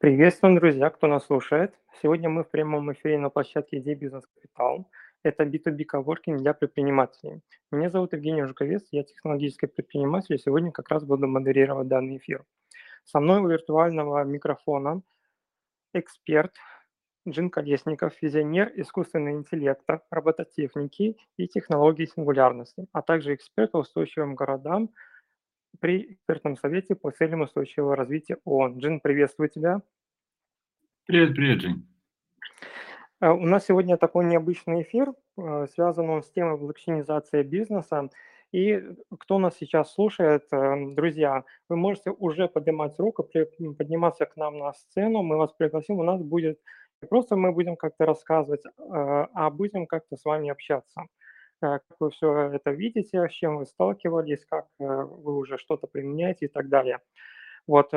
Приветствуем, друзья, кто нас слушает. Сегодня мы в прямом эфире на площадке Идей Бизнес Капитал. Это B2B коворкинг для предпринимателей. Меня зовут Евгений Жуковец, я технологический предприниматель, и сегодня как раз буду модерировать данный эфир. Со мной у виртуального микрофона эксперт Джин Колесников, визионер искусственного интеллекта, робототехники и технологий сингулярности, а также эксперт по устойчивым городам при экспертном совете по целям устойчивого развития ООН. Джин, приветствую тебя. Привет, привет, Жень. Э, у нас сегодня такой необычный эфир, э, связан он с темой блокчейнизации бизнеса. И кто нас сейчас слушает, э, друзья, вы можете уже поднимать руку, подниматься к нам на сцену, мы вас пригласим, у нас будет, просто мы будем как-то рассказывать, а будем как-то с вами общаться. Как вы все это видите, с чем вы сталкивались, как вы уже что-то применяете и так далее. Вот,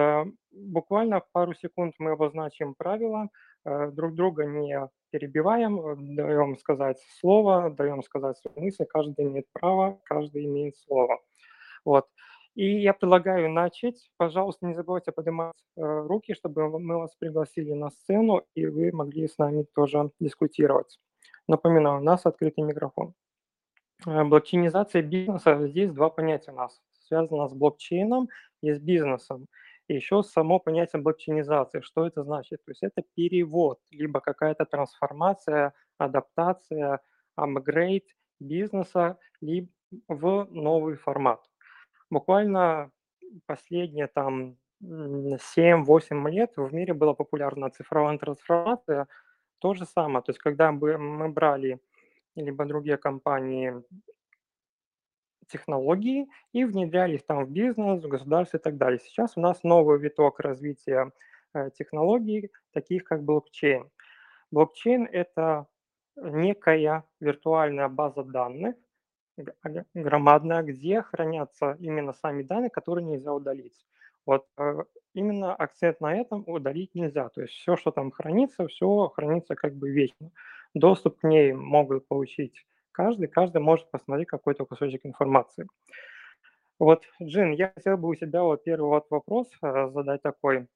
буквально пару секунд мы обозначим правила, друг друга не перебиваем, э, даем сказать слово, даем сказать свою мысль, каждый имеет право, каждый имеет слово. Вот. И я предлагаю начать. Пожалуйста, не забывайте поднимать э, руки, чтобы мы вас пригласили на сцену, и вы могли с нами тоже дискутировать. Напоминаю, у нас открытый микрофон. Э, блокчейнизация бизнеса, здесь два понятия у нас. Связано с блокчейном и с бизнесом. И еще само понятие блокчейнизации. Что это значит? То есть это перевод, либо какая-то трансформация, адаптация, апгрейд бизнеса либо в новый формат. Буквально последние там 7-8 лет в мире была популярна цифровая трансформация. То же самое. То есть когда мы брали либо другие компании технологии и внедряли их там в бизнес, в государство и так далее. Сейчас у нас новый виток развития э, технологий, таких как блокчейн. Блокчейн – это некая виртуальная база данных, громадная, где хранятся именно сами данные, которые нельзя удалить. Вот э, именно акцент на этом удалить нельзя. То есть все, что там хранится, все хранится как бы вечно. Доступ к ней могут получить каждый, каждый может посмотреть какой-то кусочек информации. Вот, Джин, я хотел бы у тебя вот первый вот вопрос э, задать такой.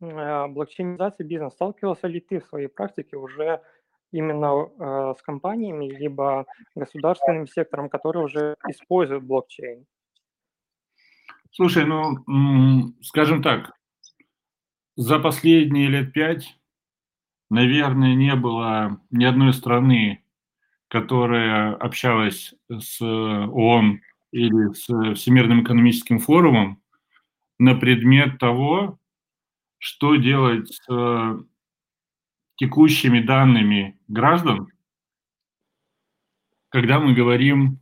Э, блокчейнизация бизнеса. Сталкивался ли ты в своей практике уже именно э, с компаниями, либо государственным сектором, который уже используют блокчейн? Слушай, ну, скажем так, за последние лет пять, наверное, не было ни одной страны, которая общалась с ООН или с Всемирным экономическим форумом на предмет того, что делать с текущими данными граждан, когда мы говорим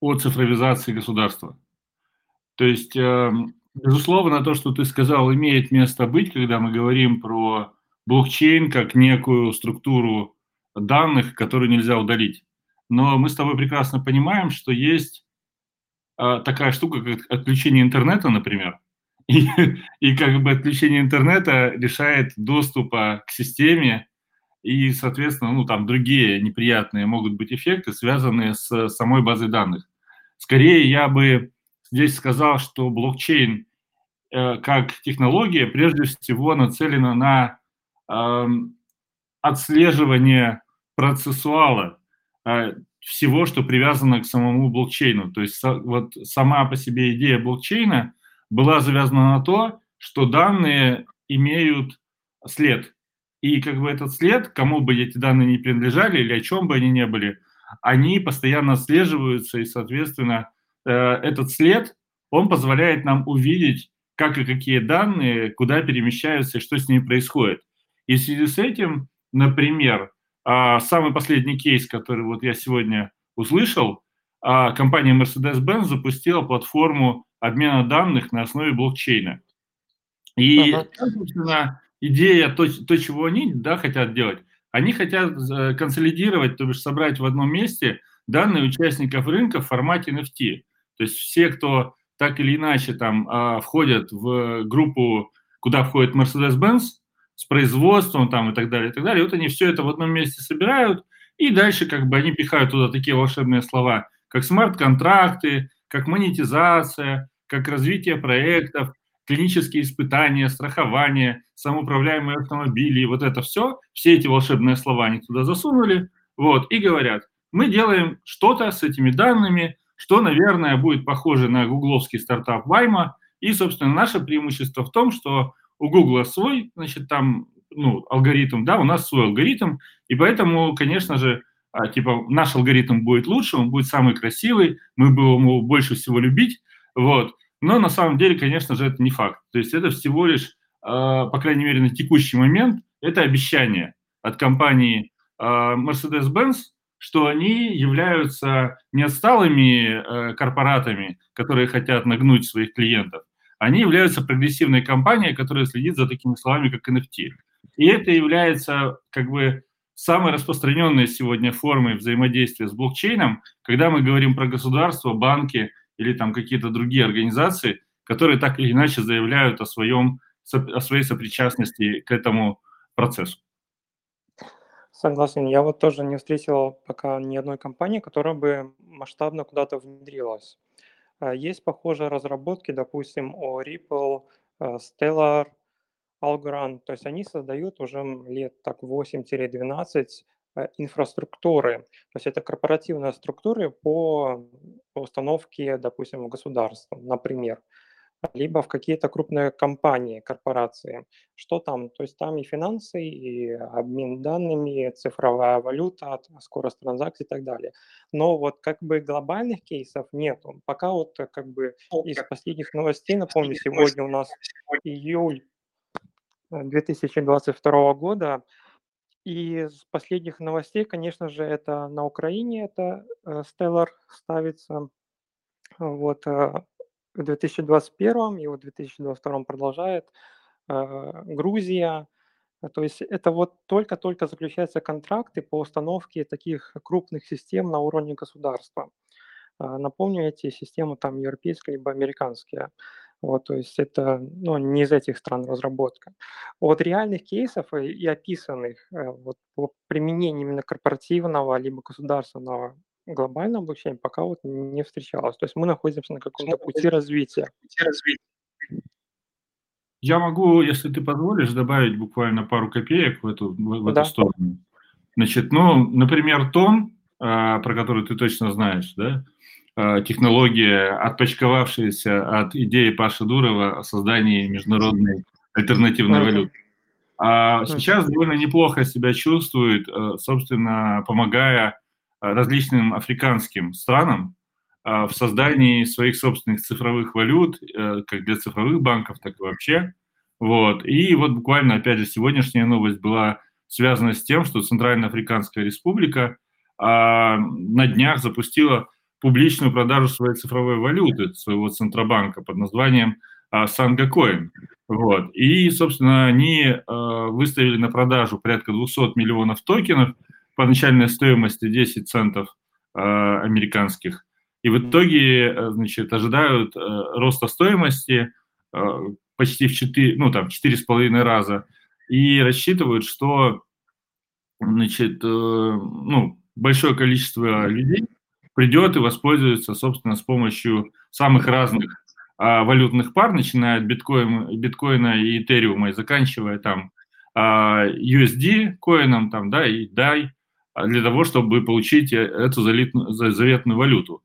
о цифровизации государства. То есть, э, безусловно, то, что ты сказал, имеет место быть, когда мы говорим про блокчейн как некую структуру данных, которые нельзя удалить. Но мы с тобой прекрасно понимаем, что есть э, такая штука, как отключение интернета, например. И, и как бы отключение интернета лишает доступа к системе, и, соответственно, ну, там другие неприятные могут быть эффекты, связанные с самой базой данных. Скорее, я бы здесь сказал, что блокчейн э, как технология прежде всего нацелена на отслеживание процессуала а, всего, что привязано к самому блокчейну. То есть вот сама по себе идея блокчейна была завязана на то, что данные имеют след. И как бы этот след, кому бы эти данные не принадлежали или о чем бы они ни были, они постоянно отслеживаются, и, соответственно, э, этот след, он позволяет нам увидеть, как и какие данные, куда перемещаются и что с ними происходит. И в связи с этим, например, а, самый последний кейс, который вот я сегодня услышал, а, компания Mercedes-Benz запустила платформу обмена данных на основе блокчейна. И, ага. собственно, идея, то, то, чего они да, хотят делать, они хотят э, консолидировать, то бишь собрать в одном месте данные участников рынка в формате NFT. То есть все, кто так или иначе там а, входят в группу, куда входит Mercedes-Benz, с производством там и так далее, и так далее. Вот они все это в одном месте собирают, и дальше как бы они пихают туда такие волшебные слова, как смарт-контракты, как монетизация, как развитие проектов. клинические испытания, страхование, самоуправляемые автомобили, вот это все, все эти волшебные слова они туда засунули, вот, и говорят, мы делаем что-то с этими данными, что, наверное, будет похоже на гугловский стартап Вайма, и, собственно, наше преимущество в том, что у Гугла свой, значит, там, ну, алгоритм, да, у нас свой алгоритм, и поэтому, конечно же, а, типа, наш алгоритм будет лучше, он будет самый красивый, мы будем его больше всего любить, вот. Но на самом деле, конечно же, это не факт. То есть это всего лишь, а, по крайней мере, на текущий момент, это обещание от компании а, Mercedes-Benz, что они являются не отсталыми э, корпоратами, которые хотят нагнуть своих клиентов, они являются прогрессивной компанией, которая следит за такими словами, как NFT. И это является как бы самой распространенной сегодня формой взаимодействия с блокчейном, когда мы говорим про государство, банки или там какие-то другие организации, которые так или иначе заявляют о, своем, о своей сопричастности к этому процессу. Согласен. Я вот тоже не встретил пока ни одной компании, которая бы масштабно куда-то внедрилась. А, есть похожие разработки, допустим, о Ripple, э, Stellar, Algorand. То есть они создают уже лет так 8-12 э, инфраструктуры. То есть это корпоративные структуры по установке, допустим, государства, например либо в какие-то крупные компании, корпорации. Что там? То есть там и финансы, и обмен данными, цифровая валюта, скорость транзакций и так далее. Но вот как бы глобальных кейсов нету. Пока вот э, как бы из последних новостей, напомню, сегодня у нас июль 2022 года, и из последних новостей, конечно же, это на Украине, это э, Stellar ставится. Вот, э, в 2021 и вот в 2022 продолжает. Э, Грузия. То есть это вот только-только заключаются контракты по установке таких крупных систем на уровне государства. Э, напомню, эти системы там европейские либо американские. Вот, то есть это ну, не из этих стран разработка. От реальных кейсов и, и описанных э, вот, по применению именно корпоративного либо государственного глобальном обучении пока вот не встречалось. То есть мы находимся на каком-то пути развития. Пути развития. Я могу, если ты позволишь, добавить буквально пару копеек в эту, в, в да. эту сторону. Значит, ну, например, тон, а, про который ты точно знаешь, да, а, технология, отпочковавшаяся от идеи Паши Дурова о создании международной альтернативной валюты. А сейчас довольно неплохо себя чувствует, э, собственно, помогая различным африканским странам э, в создании своих собственных цифровых валют, э, как для цифровых банков, так и вообще. Вот. И вот буквально, опять же, сегодняшняя новость была связана с тем, что Центральная Африканская Республика на днях запустила публичную продажу своей цифровой валюты, своего Центробанка под названием Санга Коин. Вот. И, собственно, они выставили на продажу порядка 200 миллионов токенов – по начальной стоимости 10 центов э, американских. И в итоге, э, значит, ожидают э, роста стоимости почти в 4, ну, там, 4,5 раза. И рассчитывают, что, значит, ну, большое количество людей придет и воспользуется, собственно, с помощью самых разных а, валютных пар, начиная от биткоин, биткоина и этериума и заканчивая там а, USD коином, там, да, и DAI, для того, чтобы получить э, эту заветную валюту.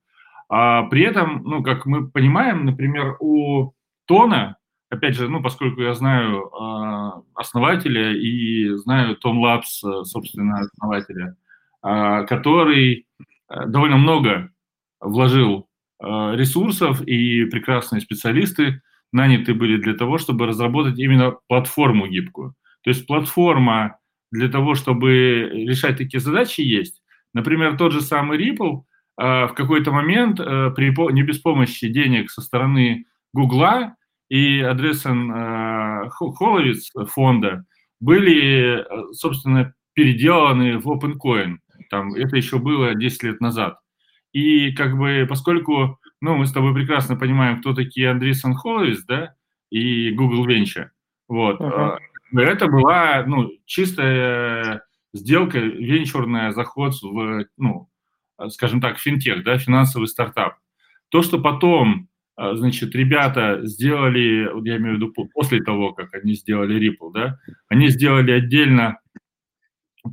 А при этом, ну, как мы понимаем, например, у Тона, опять же, ну, поскольку я знаю э, основателя и знаю Том Лапс, э, собственно, основателя, э, который э, довольно много вложил ресурсов, и прекрасные специалисты наняты были для того, чтобы разработать именно платформу гибкую. То есть платформа для того, чтобы решать такие задачи, есть. Например, тот же самый Ripple э, в какой-то момент э, при, не без помощи денег со стороны Гугла и Адресен э, Холовиц фонда были, собственно, переделаны в OpenCoin. Там, это еще было 10 лет назад. И как бы, поскольку, ну, мы с тобой прекрасно понимаем, кто такие Андресен Холовиц, да, и Google Venture, вот, uh-huh. Это была ну, чистая сделка, венчурная, заход в, ну, скажем так, финтех, да, финансовый стартап. То, что потом а, значит, ребята сделали, я имею в виду после того, как они сделали Ripple, да, они сделали отдельно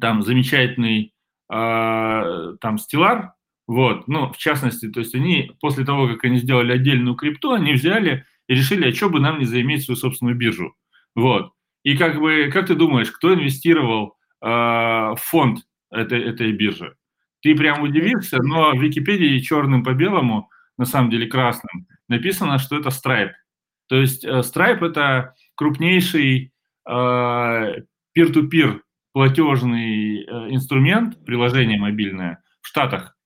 там замечательный э, там стилар, вот, ну, в частности, то есть они после того, как они сделали отдельную крипту, они взяли и решили, а что бы нам не заиметь свою собственную биржу, вот. И как бы, как ты думаешь, кто инвестировал э, в фонд этой, этой биржи? Ты прям удивишься, но в Википедии черным по белому, на самом деле красным, написано, что это Stripe. То есть э, Stripe это крупнейший э, peer-to-peer платежный э, инструмент, приложение мобильное в Штатах.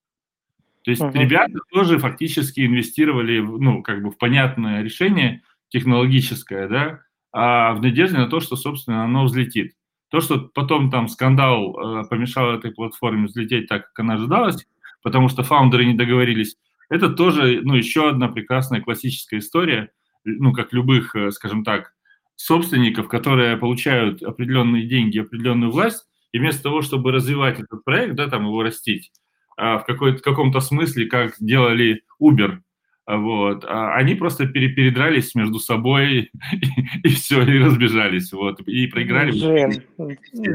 То есть uh-huh. ребята тоже фактически инвестировали, ну, как бы в понятное решение технологическое, да, а в надежде на то, что, собственно, оно взлетит. То, что потом там скандал э, помешал этой платформе взлететь так, как она ожидалась, потому что фаундеры не договорились, это тоже, ну, еще одна прекрасная классическая история, ну, как любых, э, скажем так, собственников, которые получают определенные деньги, определенную власть, и вместо того, чтобы развивать этот проект, да, там его растить, а в какой-то, каком-то смысле, как делали Uber, вот. А они просто передрались между собой и, и все, и разбежались, вот, и проиграли. Жен,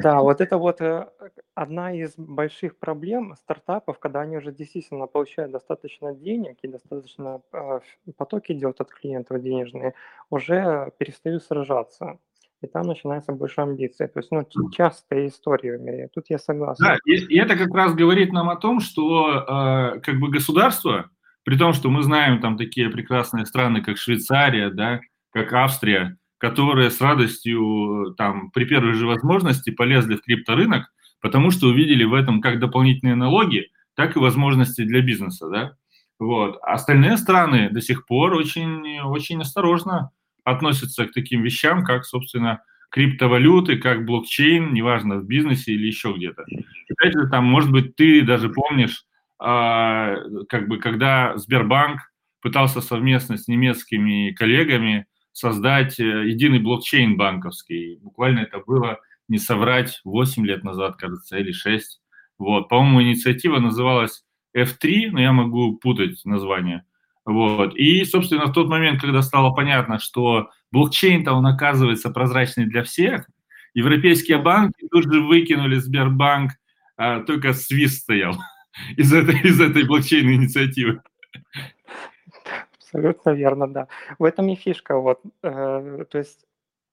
да, вот это вот э, одна из больших проблем стартапов, когда они уже действительно получают достаточно денег и достаточно э, поток идет от клиентов денежные, уже перестают сражаться. И там начинается больше амбиций. То есть, ну, частая история в мире. Тут я согласен. Да, и, и это как раз говорит нам о том, что э, как бы государство, при том, что мы знаем там такие прекрасные страны, как Швейцария, да, как Австрия, которые с радостью там при первой же возможности полезли в крипторынок, потому что увидели в этом как дополнительные налоги, так и возможности для бизнеса, да. Вот. Остальные страны до сих пор очень, очень осторожно относятся к таким вещам, как, собственно, криптовалюты, как блокчейн, неважно, в бизнесе или еще где-то. Опять же, там, может быть, ты даже помнишь, как бы, когда Сбербанк пытался совместно с немецкими коллегами создать э, единый блокчейн банковский. Буквально это было, не соврать, 8 лет назад, кажется, или 6. Вот, по-моему, инициатива называлась F3, но я могу путать название. Вот. И, собственно, в тот момент, когда стало понятно, что блокчейн-то он оказывается прозрачный для всех, европейские банки тут же выкинули Сбербанк, а, только свист стоял из этой, из этой блокчейн инициативы. Абсолютно верно, да. В этом и фишка. Вот, э, то есть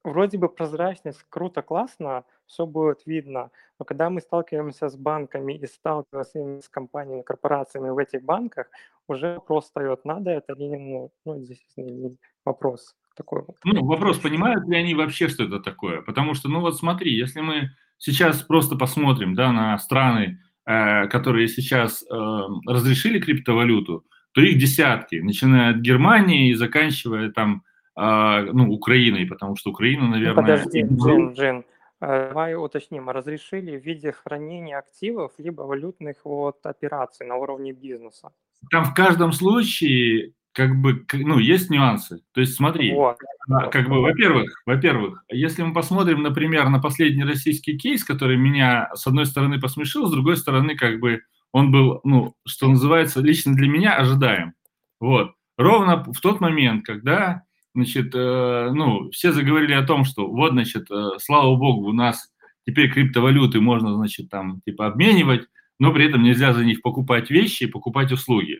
вроде бы прозрачность круто, классно, все будет видно, но когда мы сталкиваемся с банками и сталкиваемся с компаниями, корпорациями в этих банках, уже вопрос встает, надо это или ну, ну здесь вопрос такой вот. Ну, вопрос, понимают ли они вообще, что это такое? Потому что, ну вот смотри, если мы сейчас просто посмотрим, да, на страны, которые сейчас э, разрешили криптовалюту, то их десятки, начиная от Германии и заканчивая там э, ну, Украиной, потому что Украина, ну, наверное... подожди, Джин, Джин, давай уточним, разрешили в виде хранения активов либо валютных вот операций на уровне бизнеса? Там в каждом случае как бы, ну, есть нюансы. То есть смотри, вот. как бы, во-первых, во-первых, если мы посмотрим, например, на последний российский кейс, который меня, с одной стороны, посмешил, с другой стороны, как бы, он был, ну, что называется, лично для меня ожидаем. Вот. Ровно в тот момент, когда, значит, э, ну, все заговорили о том, что вот, значит, э, слава богу, у нас теперь криптовалюты можно, значит, там, типа, обменивать, но при этом нельзя за них покупать вещи и покупать услуги.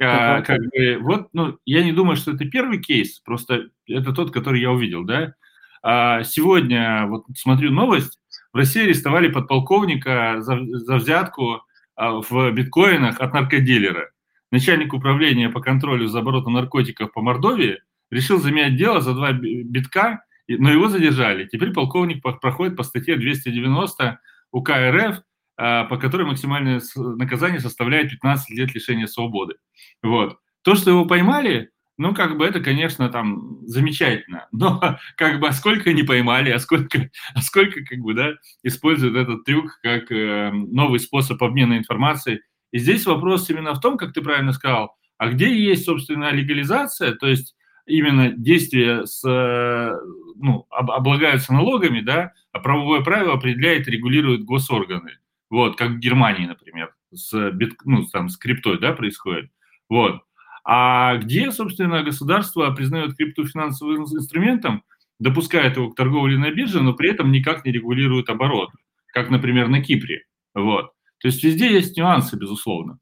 А, как бы, вот, ну, я не думаю, что это первый кейс, просто это тот, который я увидел, да. А сегодня, вот смотрю новость, в России арестовали подполковника за, за взятку а, в биткоинах от наркодилера. Начальник управления по контролю за оборотом наркотиков по Мордовии решил заменять дело за два битка, но его задержали. Теперь полковник проходит по статье 290 УК РФ по которой максимальное наказание составляет 15 лет лишения свободы. Вот. То, что его поймали, ну, как бы это, конечно, там замечательно, но как бы, а сколько не поймали, а сколько, а сколько, как бы, да, используют этот трюк как э, новый способ обмена информацией. И здесь вопрос именно в том, как ты правильно сказал, а где есть, собственно, легализация, то есть именно действия с, э, ну, облагаются налогами, да, а правовое правило определяет, регулирует госорганы. Вот, как в Германии, например, с, бит, ну, там, с криптой, да, происходит. Вот. А где, собственно, государство признает крипту финансовым инструментом, допускает его к торговле на бирже, но при этом никак не регулирует оборот, как, например, на Кипре. Вот. То есть везде есть нюансы, безусловно.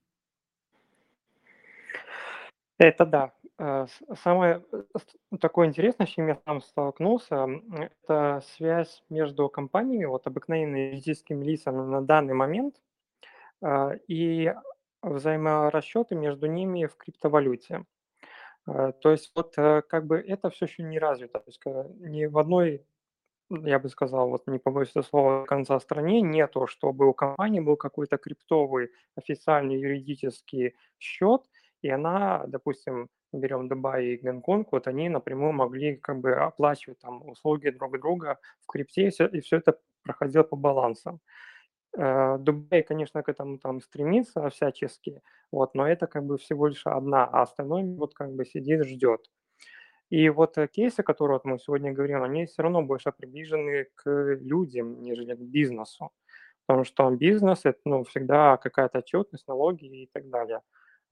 Это да. Э, самое э, такое интересное, с чем я сам столкнулся, это связь между компаниями, вот обыкновенными юридическими лицами на данный момент, э, и взаиморасчеты между ними в криптовалюте. То есть вот как бы это все еще не развито. То есть ни в одной, я бы сказал, вот не побоюсь этого слова, конца стране нету, чтобы у компании был какой-то криптовый официальный юридический счет, и она, допустим, берем Дубай и Гонконг, вот они напрямую могли как бы оплачивать там услуги друг друга в крипте, и все это проходило по балансам. Э, Дубай, конечно, к этому там стремится всячески, вот, но это как бы всего лишь одна, а остальное вот как бы сидит, ждет. И вот э, кейсы, которые вот мы сегодня говорим, они все равно больше приближены к людям, нежели к бизнесу. Потому что бизнес – это ну, всегда какая-то отчетность, налоги и так далее.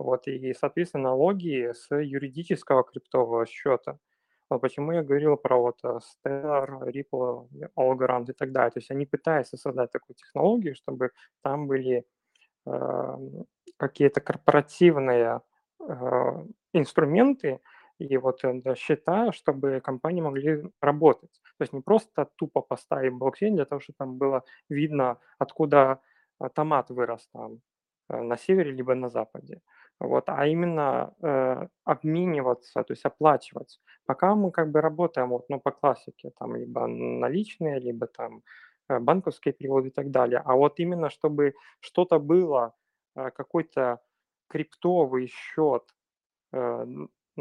Вот, и, соответственно, налоги с юридического криптового счета. Вот почему я говорил про вот э, Stellar, Ripple, Algorand и так далее. То есть они пытаются создать такую технологию, чтобы там были э, какие-то корпоративные э, инструменты и вот э, счета, чтобы компании могли работать. То есть не просто тупо поставить блокчейн для того, чтобы там было видно, откуда э, томат вырос там э, на севере либо на западе вот, а именно э, обмениваться, то есть оплачивать. Пока мы как бы работаем вот, ну, по классике, там либо наличные, либо там э, банковские переводы и так далее. А вот именно чтобы что-то было, э, какой-то криптовый счет, э,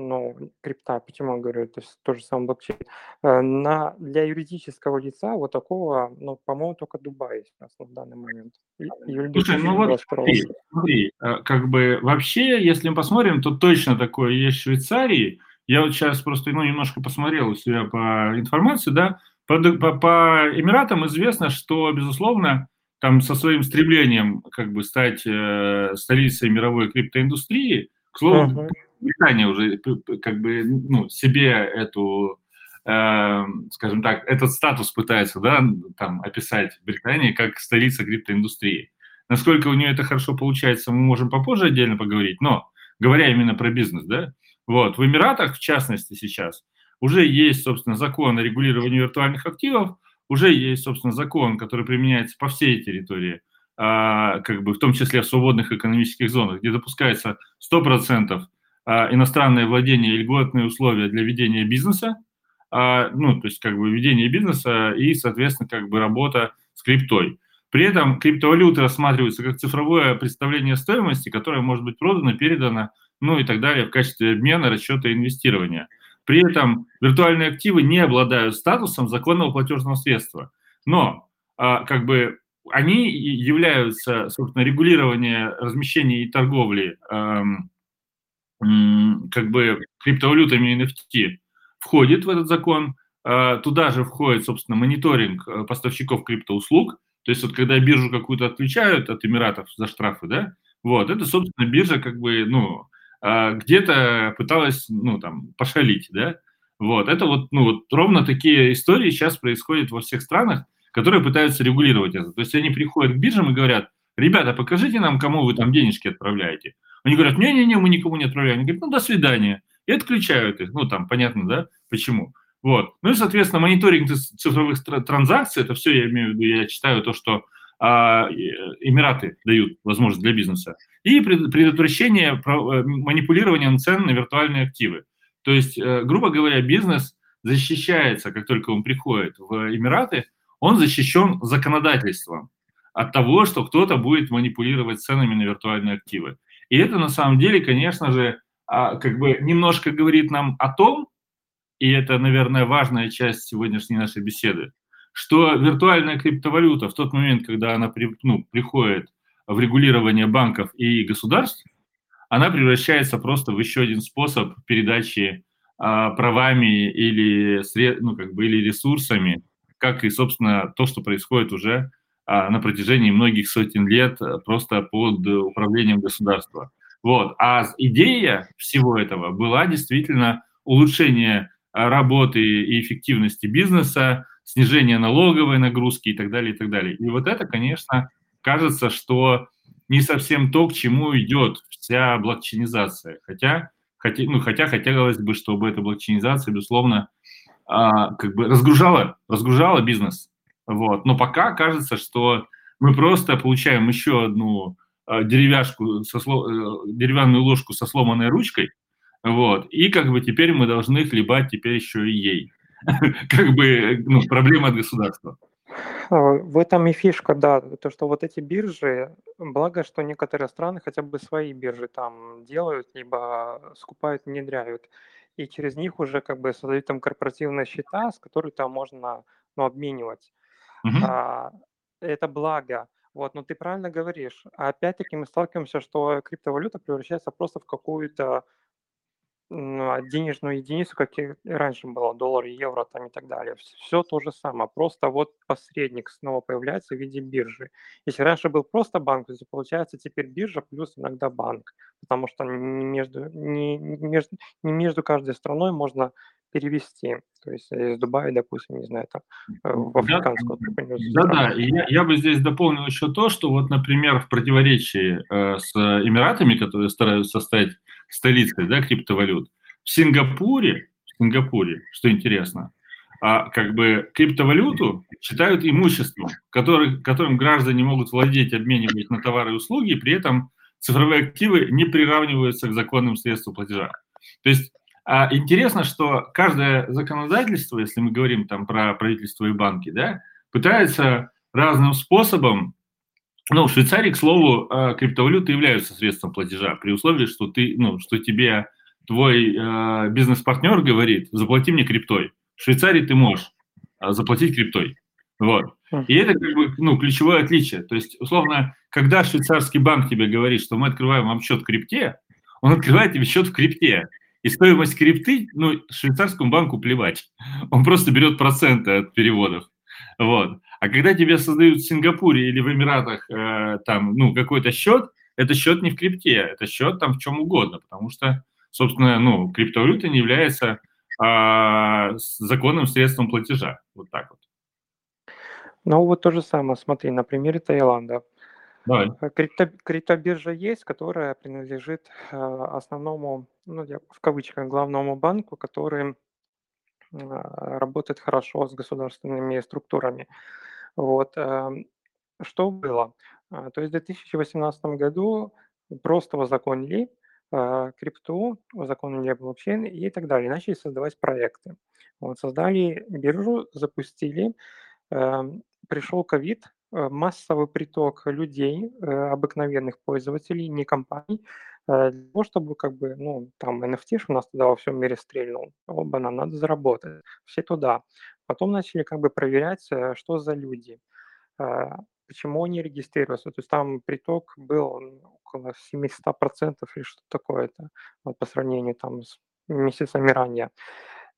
ну, крипта, почему я говорю, то есть же самый блокчейн, э, на, для юридического лица вот такого, ну, по-моему, только Дубай сейчас на данный момент. Слушай, ну вот смотри, смотри, э, как бы вообще, если мы посмотрим, то точно такое есть в Швейцарии. Я вот сейчас просто, ну, немножко посмотрел у себя по информации, да, по, по, по Эмиратам известно, что, безусловно, там со своим стремлением как бы стать э, столицей мировой криптоиндустрии, к слову, uh-huh. Британия уже как бы ну, себе эту, э, скажем так, этот статус пытается, да, там описать Британии как столица криптоиндустрии. Насколько у нее это хорошо получается, мы можем попозже отдельно поговорить, но говоря именно про бизнес, да, вот, в Эмиратах, в частности, сейчас уже есть, собственно, закон о регулировании виртуальных активов, уже есть, собственно, закон, который применяется по всей территории, а, как бы в том числе в свободных экономических зонах, где допускается 100% а, иностранное владение и льготные условия для ведения бизнеса, а, ну, то есть как бы ведение бизнеса и, соответственно, как бы работа с криптой. При этом криптовалюты рассматриваются как цифровое представление стоимости, которое может быть продано, передано, ну и так далее в качестве обмена, расчета и инвестирования. При этом виртуальные активы не обладают статусом законного платежного средства. Но а, как бы они являются, собственно, регулирование размещения и торговли эм, как бы криптовалютами NFT входит в этот закон. А, туда же входит, собственно, мониторинг э, поставщиков криптоуслуг. То есть вот когда биржу какую-то отключают от Эмиратов за штрафы, да, вот, это, собственно, биржа как бы, ну, а, где-то пыталась, ну, там, пошалить, да, вот, это вот, ну, вот ровно такие истории сейчас происходят во всех странах, которые пытаются регулировать это. То есть они приходят к биржам и говорят, ребята, покажите нам, кому вы там денежки отправляете. Они говорят, не-не-не, мы никому не отправляем. Они говорят, ну, до свидания. И отключают их. Ну, там, понятно, да, почему. Вот. Ну и, соответственно, мониторинг цифровых транзакций, это все, я имею в виду, я читаю то, что а, Эмираты дают возможность для бизнеса. И предотвращение э, манипулирования цен на виртуальные активы. То есть, э, грубо говоря, бизнес защищается, как только он приходит в Эмираты, он защищен законодательством от того, что кто-то будет манипулировать ценами на виртуальные активы. И это на самом деле, конечно же, а, как бы немножко говорит нам о том, и это, наверное, важная часть сегодняшней нашей беседы, что виртуальная криптовалюта в тот момент, когда она ну, приходит в регулирование банков и государств, она превращается просто в еще один способ передачи а, правами или, ну, как бы, или ресурсами, как и, собственно, то, что происходит уже на протяжении многих сотен лет э, просто под управлением государства. Вот. А идея всего этого была действительно улучшение работы и эффективности бизнеса, снижение налоговой нагрузки и так далее, и так далее. И вот это, конечно, кажется, что не совсем то, к чему идет вся блокчейнизация. Хотя, хотя, ну, хотя хотелось бы, чтобы эта блокчейнизация, безусловно, а, как бы разгружала, разгружала бизнес. Вот. Но пока кажется, что мы просто получаем еще одну а, деревяшку со сло... Э, деревянную ложку со сломанной ручкой, вот, и как бы теперь мы должны хлебать теперь еще и ей. Как бы ну, проблема от государства. А, в этом и фишка, да, то, что вот эти биржи, благо, что некоторые страны хотя бы свои биржи там делают, либо скупают, внедряют, и через них уже как бы создают там корпоративные счета, с которыми там можно ну, обменивать. Угу. А, это благо. Вот, но ты правильно говоришь. А опять-таки мы сталкиваемся, что криптовалюта превращается просто в какую-то ну, денежную единицу, как и раньше было, доллар, евро там и так далее. Все то же самое, просто вот посредник снова появляется в виде биржи. Если раньше был просто банк, то получается теперь биржа плюс иногда банк, потому что не между, не, не между, не между каждой страной можно перевести. То есть из Дубая, допустим, не знаю, там э, в африканскую да, да. И я, я бы здесь дополнил еще то, что вот, например, в противоречии э, с Эмиратами, которые стараются стать столицей да, криптовалют, в Сингапуре, в Сингапуре, что интересно, а, как бы криптовалюту считают имуществом, который, которым граждане могут владеть, обменивать на товары и услуги, и при этом цифровые активы не приравниваются к законным средствам платежа. То есть а интересно, что каждое законодательство, если мы говорим там про правительство и банки, да, пытается разным способом, ну, в Швейцарии, к слову, а, криптовалюты являются средством платежа, при условии, что ты, ну, что тебе твой э, бизнес-партнер говорит, заплати мне криптой. В Швейцарии ты можешь заплатить криптой. Вот. И это как бы, ну, ключевое отличие. То есть, условно, когда швейцарский банк тебе говорит, что мы открываем вам счет в крипте, он открывает тебе счет в крипте. И стоимость крипты, ну, швейцарскому банку плевать. Он просто берет проценты от переводов. Вот. А когда тебе создают в Сингапуре или в Эмиратах э, там, ну, какой-то счет, это счет не в крипте, это счет там в чем угодно, потому что, собственно, ну, криптовалюта не является э, законным средством платежа. Вот так вот. Ну, вот то же самое, смотри, на примере Таиланда. Э, крипто, криптобиржа есть, которая принадлежит э, основному, ну, в кавычках, главному банку, который э, работает хорошо с государственными структурами. Вот. Э, что было? Э, то есть в 2018 году просто узаконили крипту, узаконили блокчейн и так далее. Начали создавать проекты. Вот, создали биржу, запустили. Э, пришел ковид, массовый приток людей, э, обыкновенных пользователей, не компаний, э, для того, чтобы как бы, ну, там NFT у нас тогда во всем мире стрельнул. Оба, нам надо заработать. Все туда. Потом начали как бы проверять, что за люди, почему они регистрируются. То есть там приток был около 700% или что такое-то вот, по сравнению там с месяцами ранее.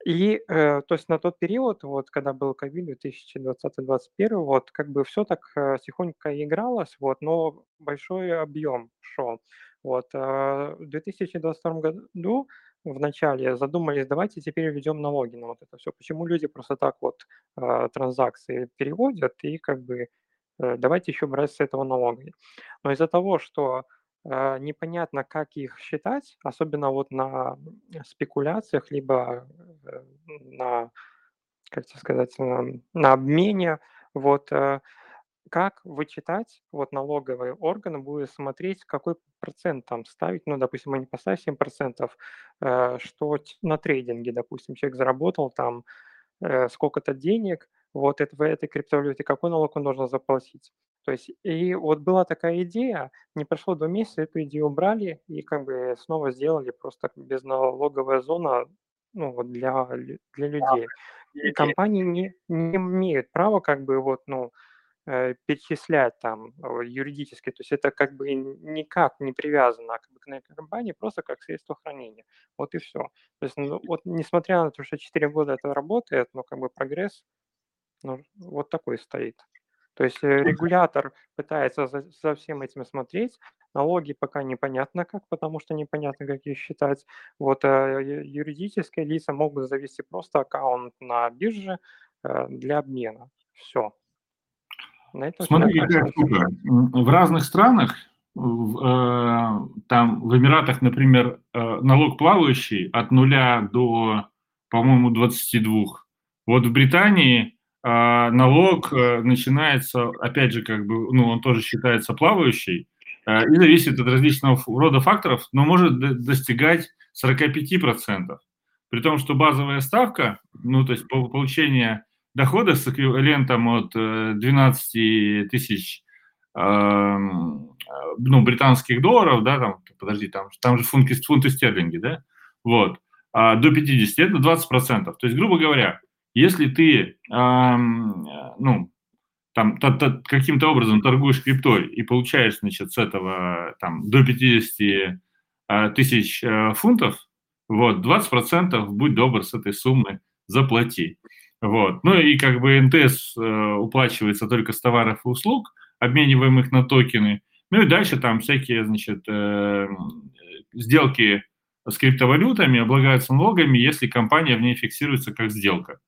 И, э, то есть на тот период, вот когда был ковид 2020-2021, вот как бы все так э, тихонько игралось, вот, но большой объем шел. Вот, э, в 2022 году в начале задумались, давайте теперь введем налоги на вот это все. Почему люди просто так вот э, транзакции переводят и как бы э, давайте еще брать с этого налоги. Но из-за того, что непонятно, как их считать, особенно вот на спекуляциях, либо э, на, как тебе сказать, на, на обмене. Вот э, как вычитать, вот налоговые органы будут смотреть, какой процент там ставить, ну, допустим, они поставят 7%, э, что на трейдинге, допустим, человек заработал там сколько-то денег, вот это в этой криптовалюте, какой налог он должен заплатить. То есть, и вот была такая идея, не прошло два месяца, эту идею убрали и как бы снова сделали просто безналоговая зона ну, вот для, для людей. И компании не, не имеют права как бы вот, ну, э, перечислять там юридически, то есть это как бы никак не привязано как бы, к компании, просто как средство хранения. Вот и все. То есть, ну, вот несмотря на то, что 4 года это работает, но как бы прогресс ну, вот такой стоит. То есть э, регулятор пытается за, за всем этим смотреть, Налоги пока непонятно как, потому что непонятно, как их считать. Вот э, юридические лица могут завести просто аккаунт на бирже э, для обмена. Все. На этом Смотри, какая штука. В разных странах, в, там в Эмиратах, например, налог плавающий от нуля до, по-моему, 22. Вот в Британии э, налог э, начинается, опять же, как бы, ну, он тоже считается плавающий, э, и зависит от различного рода факторов, но может достигать 45%. При том, что базовая ставка, ну, то есть по получение дохода с эквивалентом от 12 э, тысяч ну, британских долларов, да, там, подожди, там, там же фунты, фунты стерлинги, да, вот, а до 50, это 20%. То есть, грубо говоря, если ты, ну, там, каким-то образом торгуешь криптой и получаешь, значит, с этого, там, до 50 э, тысяч э, фунтов, вот, 20% будь добр с этой суммы заплати. Вот. Ну и как бы НТС э, уплачивается только с товаров и услуг, обмениваемых на токены. Ну и дальше там всякие, значит, э, сделки с криптовалютами облагаются налогами, если компания в ней фиксируется как сделка.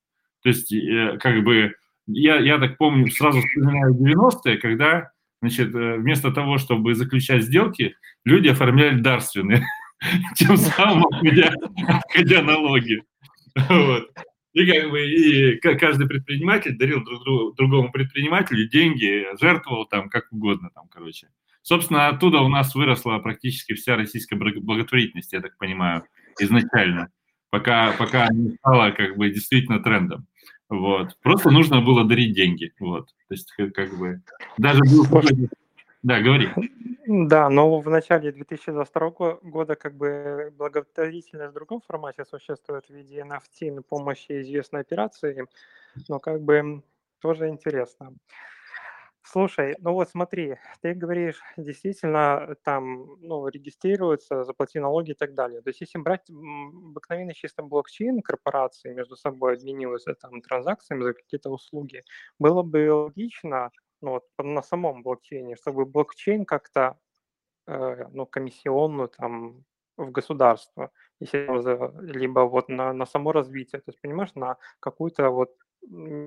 То есть, э, как бы, я, я так помню, сразу вспоминаю 90-е, когда, значит, э, вместо того, чтобы заключать сделки, люди оформляли дарственные, тем самым обходя налоги. Вот. И как бы и каждый предприниматель дарил друг другу, другому предпринимателю деньги, жертвовал там как угодно там, короче. Собственно, оттуда у нас выросла практически вся российская благотворительность, я так понимаю, изначально, пока, пока не стала как бы действительно трендом. Вот. Просто нужно было дарить деньги. Вот. То есть, как, бы, даже был да, говори. Да, но в начале 2022 года как бы благотворительность в другом формате существует в виде NFT на помощи известной операции, но как бы тоже интересно. Слушай, ну вот смотри, ты говоришь, действительно там, ну, регистрируются, заплати налоги и так далее. То есть если брать обыкновенный чисто блокчейн, корпорации между собой обмениваются там транзакциями за какие-то услуги, было бы логично ну, вот, на самом блокчейне, чтобы блокчейн как-то, э, ну, комиссионную там в государство, если либо вот на, на само развитие, то есть, понимаешь, на какую-то вот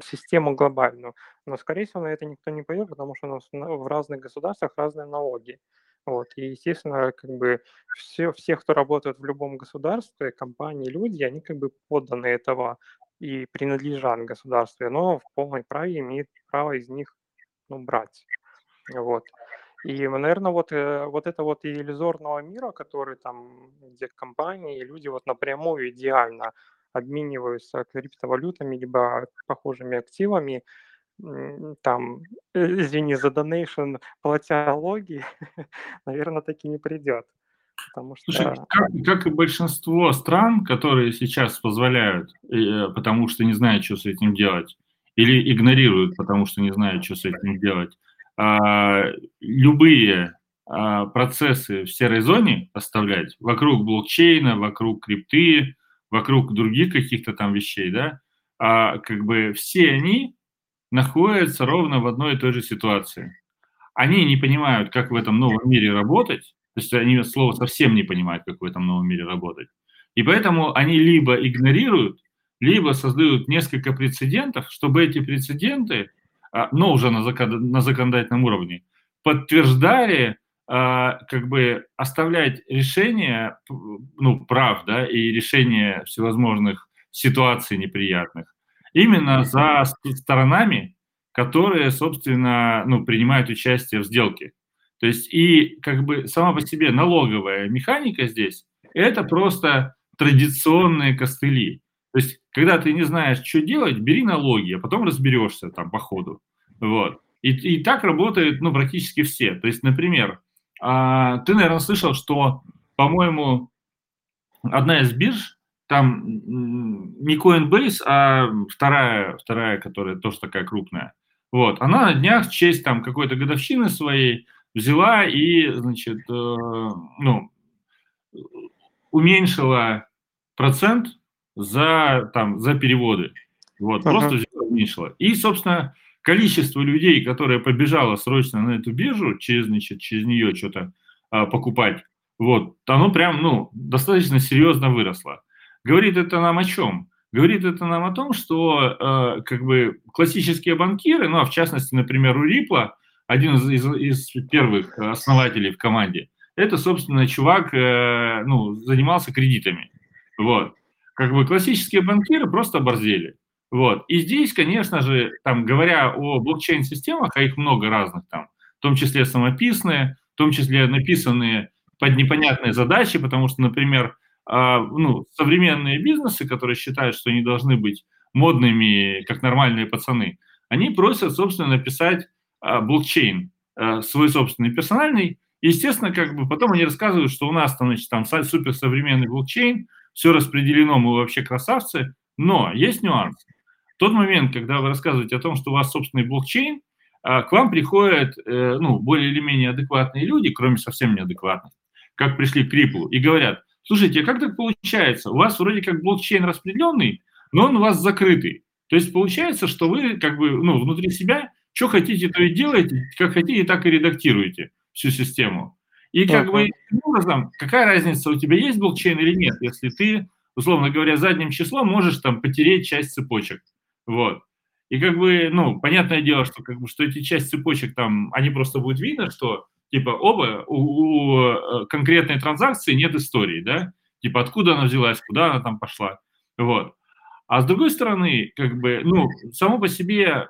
систему глобальную. Но, скорее всего, на это никто не пойдет, потому что у нас в разных государствах разные налоги. Вот. И, естественно, как бы все, все, кто работает в любом государстве, компании, люди, они как бы подданы этого и принадлежат государству, но в полной праве имеют право из них ну, брать. Вот. И, наверное, вот, э, вот это вот иллюзорного мира, который там, где компании, люди вот напрямую идеально обмениваются криптовалютами, либо похожими активами, там, извини за донейшн, платя налоги, наверное, таки не придет. Потому что... Слушай, как, как и большинство стран, которые сейчас позволяют, э, потому что не знают, что с этим делать, или игнорируют, потому что не знают, что с этим делать. А, любые а, процессы в серой зоне оставлять вокруг блокчейна, вокруг крипты, вокруг других каких-то там вещей, да, а, как бы все они находятся ровно в одной и той же ситуации. Они не понимают, как в этом новом мире работать, то есть они слово совсем не понимают, как в этом новом мире работать. И поэтому они либо игнорируют, либо создают несколько прецедентов, чтобы эти прецеденты, а, но уже на, законодательном уровне, подтверждали, как бы оставлять решения, ну, прав, да, и решения всевозможных ситуаций неприятных именно за сторонами, которые, собственно, ну, принимают участие в сделке. То есть и как бы сама по себе налоговая механика здесь – это просто традиционные костыли. То есть, когда ты не знаешь, что делать, бери налоги, а потом разберешься там по ходу. Вот. И, и так работают, ну, практически все. То есть, например, а, ты, наверное, слышал, что, по-моему, одна из бирж, там не Coinbase, а вторая, вторая, которая тоже такая крупная, вот, она на днях в честь там какой-то годовщины своей взяла и, значит, э, ну, уменьшила процент за, там, за переводы. Вот, ага. просто уменьшило. И, собственно, количество людей, которое побежало срочно на эту биржу, через, значит, через нее что-то покупать, вот, оно прям, ну, достаточно серьезно выросло. Говорит это нам о чем? Говорит это нам о том, что как бы классические банкиры, ну, а в частности, например, у Рипла, один из, из, из первых основателей в команде, это, собственно, чувак, ну, занимался кредитами. Вот. Как бы классические банкиры просто оборзели. Вот. И здесь, конечно же, там, говоря о блокчейн-системах, а их много разных там, в том числе самописные, в том числе написанные под непонятные задачи, потому что, например, э, ну, современные бизнесы, которые считают, что они должны быть модными, как нормальные пацаны, они просят, собственно, написать э, блокчейн, э, свой собственный персональный. И, естественно, как бы потом они рассказывают, что у нас там, значит, там суперсовременный блокчейн, все распределено, мы вообще красавцы, но есть нюанс. В тот момент, когда вы рассказываете о том, что у вас собственный блокчейн, а, к вам приходят э, ну, более или менее адекватные люди, кроме совсем неадекватных, как пришли к Риплу, и говорят, слушайте, а как так получается? У вас вроде как блокчейн распределенный, но он у вас закрытый. То есть получается, что вы как бы ну, внутри себя что хотите, то и делаете, как хотите, так и редактируете всю систему. И как бы таким образом, какая разница, у тебя есть блокчейн или нет, если ты, условно говоря, задним числом можешь там потереть часть цепочек. Вот. И как бы, ну, понятное дело, что как бы, что эти часть цепочек там, они просто будут видно, что типа оба, у, у э, конкретной транзакции нет истории, да, типа откуда она взялась, куда она там пошла, вот. А с другой стороны, как бы, ну, само по себе,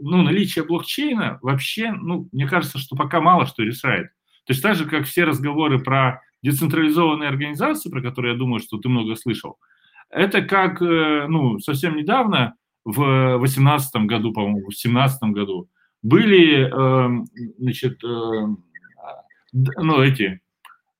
ну, наличие блокчейна вообще, ну, мне кажется, что пока мало что решает. То есть так же, как все разговоры про децентрализованные организации, про которые я думаю, что ты много слышал, это как, э, ну, совсем недавно, в 2018 году, по-моему, в 2017 году, были, э, значит, э, ну, эти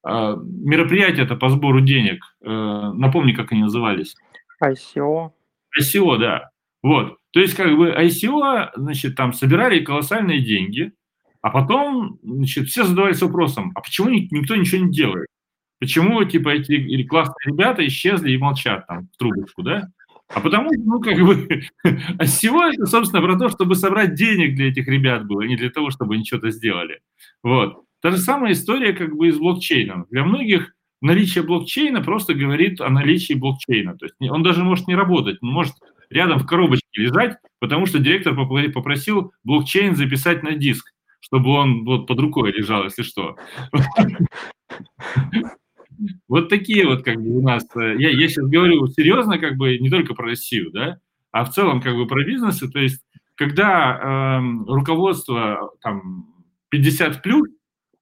мероприятия-то по сбору денег. Напомни, как они назывались. ICO. ICO, да. Вот. То есть, как бы ICO, значит, там собирали колоссальные деньги, а потом, значит, все задавались вопросом, а почему никто ничего не делает? Почему, типа, эти классные ребята исчезли и молчат там в трубочку, да? А потому, ну, как бы, а всего это, собственно, про то, чтобы собрать денег для этих ребят было, а не для того, чтобы они что-то сделали. Вот. Та же самая история, как бы, и с блокчейном. Для многих наличие блокчейна просто говорит о наличии блокчейна. То есть он даже может не работать, он может рядом в коробочке лежать, потому что директор попросил блокчейн записать на диск чтобы он вот под рукой лежал, если что. Вот такие вот как бы у нас, э, я, я сейчас говорю серьезно, как бы не только про Россию, да, а в целом как бы про бизнесы, то есть когда э, руководство там 50 плюс,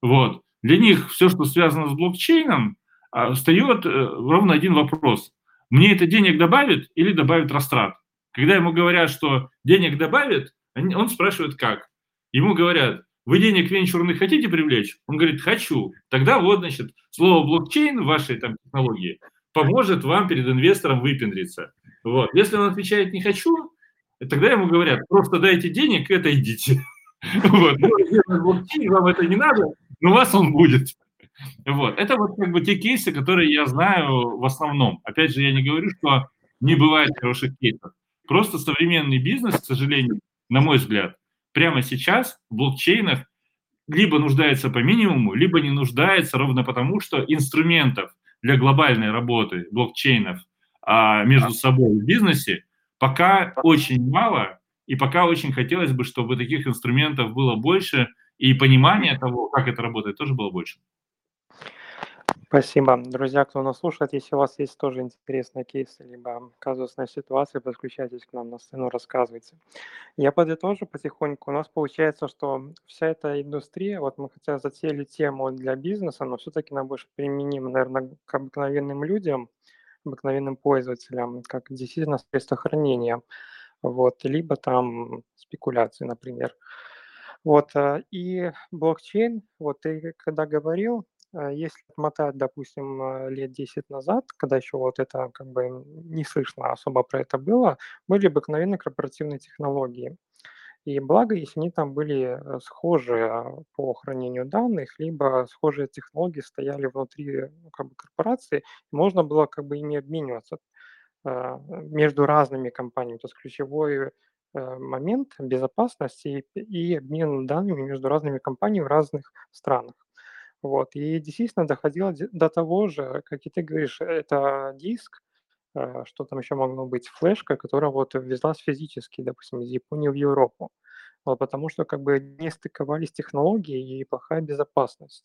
вот, для них все, что связано с блокчейном, а, встает э, ровно один вопрос. Мне это денег добавит или добавит растрат? Когда ему говорят, что денег добавит, он спрашивает как. Ему говорят, вы денег венчурных хотите привлечь? Он говорит, хочу. Тогда вот, значит, слово блокчейн в вашей там технологии поможет вам перед инвестором выпендриться. Вот. Если он отвечает «не хочу», тогда ему говорят, просто дайте денег и отойдите. Вот. Ну, блокчейн, вам это не надо, но у вас он будет. Вот. Это вот как бы те кейсы, которые я знаю в основном. Опять же, я не говорю, что не бывает хороших кейсов. Просто современный бизнес, к сожалению, на мой взгляд, прямо сейчас в блокчейнах либо нуждается по минимуму, либо не нуждается ровно потому, что инструментов для глобальной работы блокчейнов а, между собой в бизнесе пока очень мало, и пока очень хотелось бы, чтобы таких инструментов было больше, и понимание того, как это работает, тоже было больше. Спасибо. Друзья, кто нас слушает, если у вас есть тоже интересные кейсы, либо казусная ситуация, подключайтесь к нам на сцену, рассказывайте. Я подытожу потихоньку. У нас получается, что вся эта индустрия, вот мы хотя затеяли тему для бизнеса, но все-таки она больше применима, наверное, к обыкновенным людям, обыкновенным пользователям, как действительно средство хранения, вот, либо там спекуляции, например. Вот, э, и блокчейн, вот ты когда говорил, если отмотать, допустим, э, лет 10 назад, когда еще вот это как бы не слышно особо про это было, были обыкновенные корпоративные технологии. И благо, если они там были э, схожи а, по хранению данных, либо схожие технологии стояли внутри ну, как бы, корпорации, можно было как бы ими обмениваться э, между разными компаниями. То есть ключевой момент безопасности и обмен данными между разными компаниями в разных странах. Вот. И действительно доходило до того же, как и ты говоришь, это диск, э, что там еще могло быть, флешка, которая вот везлась физически, допустим, из Японии в Европу. Вот, потому что как бы не стыковались технологии и плохая безопасность.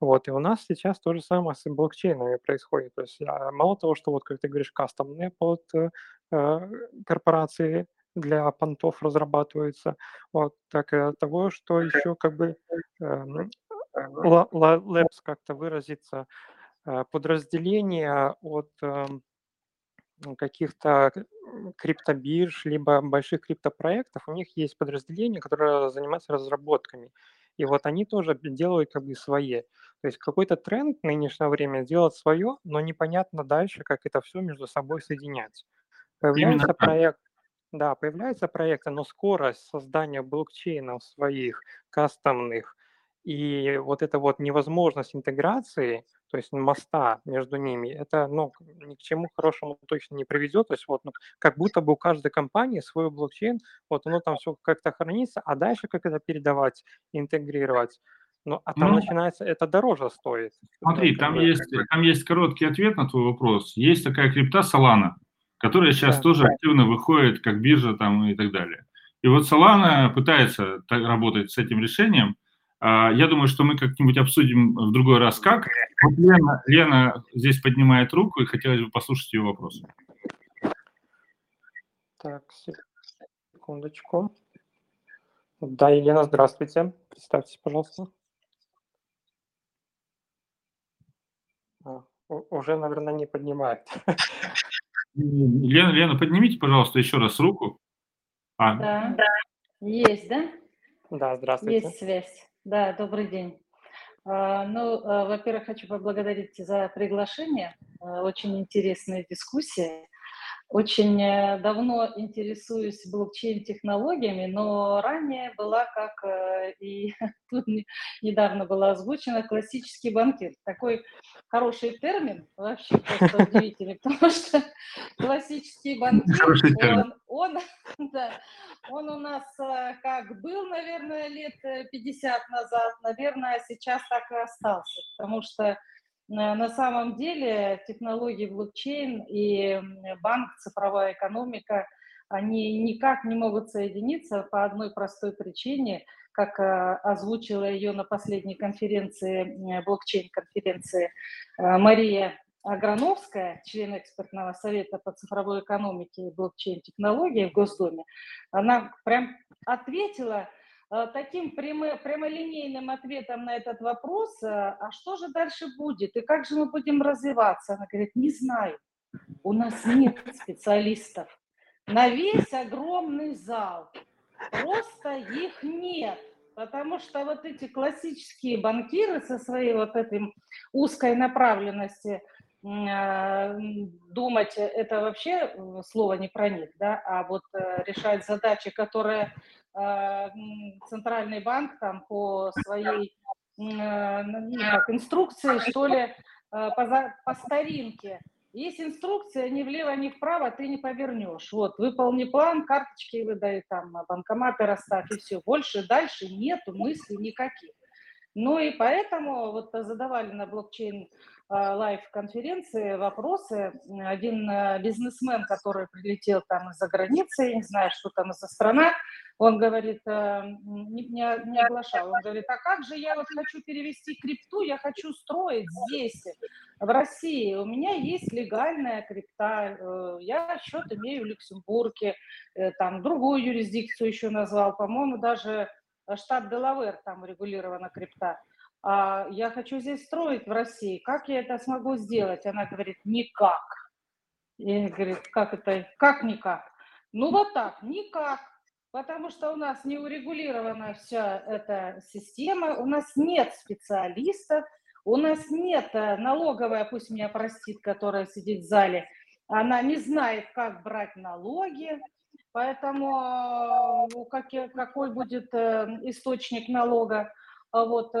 Вот, и у нас сейчас то же самое с блокчейнами происходит. То есть а, мало того, что вот, как ты говоришь, кастомные под э, э корпорации для понтов разрабатываются, вот, так и того, что еще как бы э, Labs как-то выразиться, э, подразделения от э, каких-то криптобирж, либо больших криптопроектов, у них есть подразделения, которые занимаются разработками. И вот они тоже делают как бы свои. То есть какой-то тренд в нынешнее время делать свое, но непонятно дальше, как это все между собой соединять. Появляется Именно проект, да, появляются проекты, но скорость создания блокчейнов своих, кастомных, и вот эта вот невозможность интеграции, то есть моста между ними, это ну, ни к чему хорошему точно не приведет. То есть вот ну, как будто бы у каждой компании свой блокчейн, вот оно там все как-то хранится, а дальше как это передавать, интегрировать. Ну, а там ну, начинается, это дороже стоит. Смотри, там есть, там есть короткий ответ на твой вопрос. Есть такая крипта Solana, которая сейчас да. тоже активно выходит как биржа там и так далее. И вот Solana пытается работать с этим решением, я думаю, что мы как-нибудь обсудим в другой раз как. Вот Лена, Лена здесь поднимает руку, и хотелось бы послушать ее вопрос. Так, секундочку. Да, Елена, здравствуйте. Представьтесь, пожалуйста. А, уже, наверное, не поднимает. Лена, Лена, поднимите, пожалуйста, еще раз руку. А. Да, да. Есть, да? Да, здравствуйте. Есть связь. Да, добрый день. А, ну, а, во-первых, хочу поблагодарить за приглашение. А, очень интересная дискуссия. Очень э, давно интересуюсь блокчейн-технологиями, но ранее была, как э, и тут недавно была озвучена, классический банкир. Такой хороший термин, вообще просто удивительный, потому что классический банкир, он, он, да, он у нас э, как был, наверное, лет 50 назад, наверное, сейчас так и остался, потому что на самом деле технологии блокчейн и банк, цифровая экономика, они никак не могут соединиться по одной простой причине, как э, озвучила ее на последней конференции, блокчейн-конференции э, Мария Аграновская, член экспертного совета по цифровой экономике и блокчейн-технологии в Госдуме, она прям ответила Э, таким прямо, прямолинейным ответом на этот вопрос, э, а что же дальше будет и как же мы будем развиваться? Она говорит, не знаю, у нас нет специалистов на весь огромный зал, просто их нет. Потому что вот эти классические банкиры со своей вот этой узкой направленности, э, думать, это вообще слово не про них, да, а вот решать задачи, которые Э, центральный банк там по своей э, ну, как, инструкции, что ли, э, по, по старинке. Есть инструкция, ни влево, ни вправо ты не повернешь. Вот, выполни план, карточки выдай, там, банкоматы расставь, и все. Больше, дальше нету мыслей никаких. Ну и поэтому вот задавали на блокчейн лайв-конференции вопросы. Один бизнесмен, который прилетел там из-за границы, я не знаю, что там за страна, он говорит, э, не, не, не оглашал, он говорит, а как же я вот хочу перевести крипту, я хочу строить здесь, в России, у меня есть легальная крипта, э, я счет имею в Люксембурге, э, там другую юрисдикцию еще назвал, по-моему, даже штат Делавер там регулирована крипта. А я хочу здесь строить в России, как я это смогу сделать? Она говорит, никак. Я говорю, как это, как никак? Ну вот так, никак потому что у нас не урегулирована вся эта система, у нас нет специалистов, у нас нет э, налоговая, пусть меня простит, которая сидит в зале, она не знает, как брать налоги, поэтому э, какой будет э, источник налога. А вот,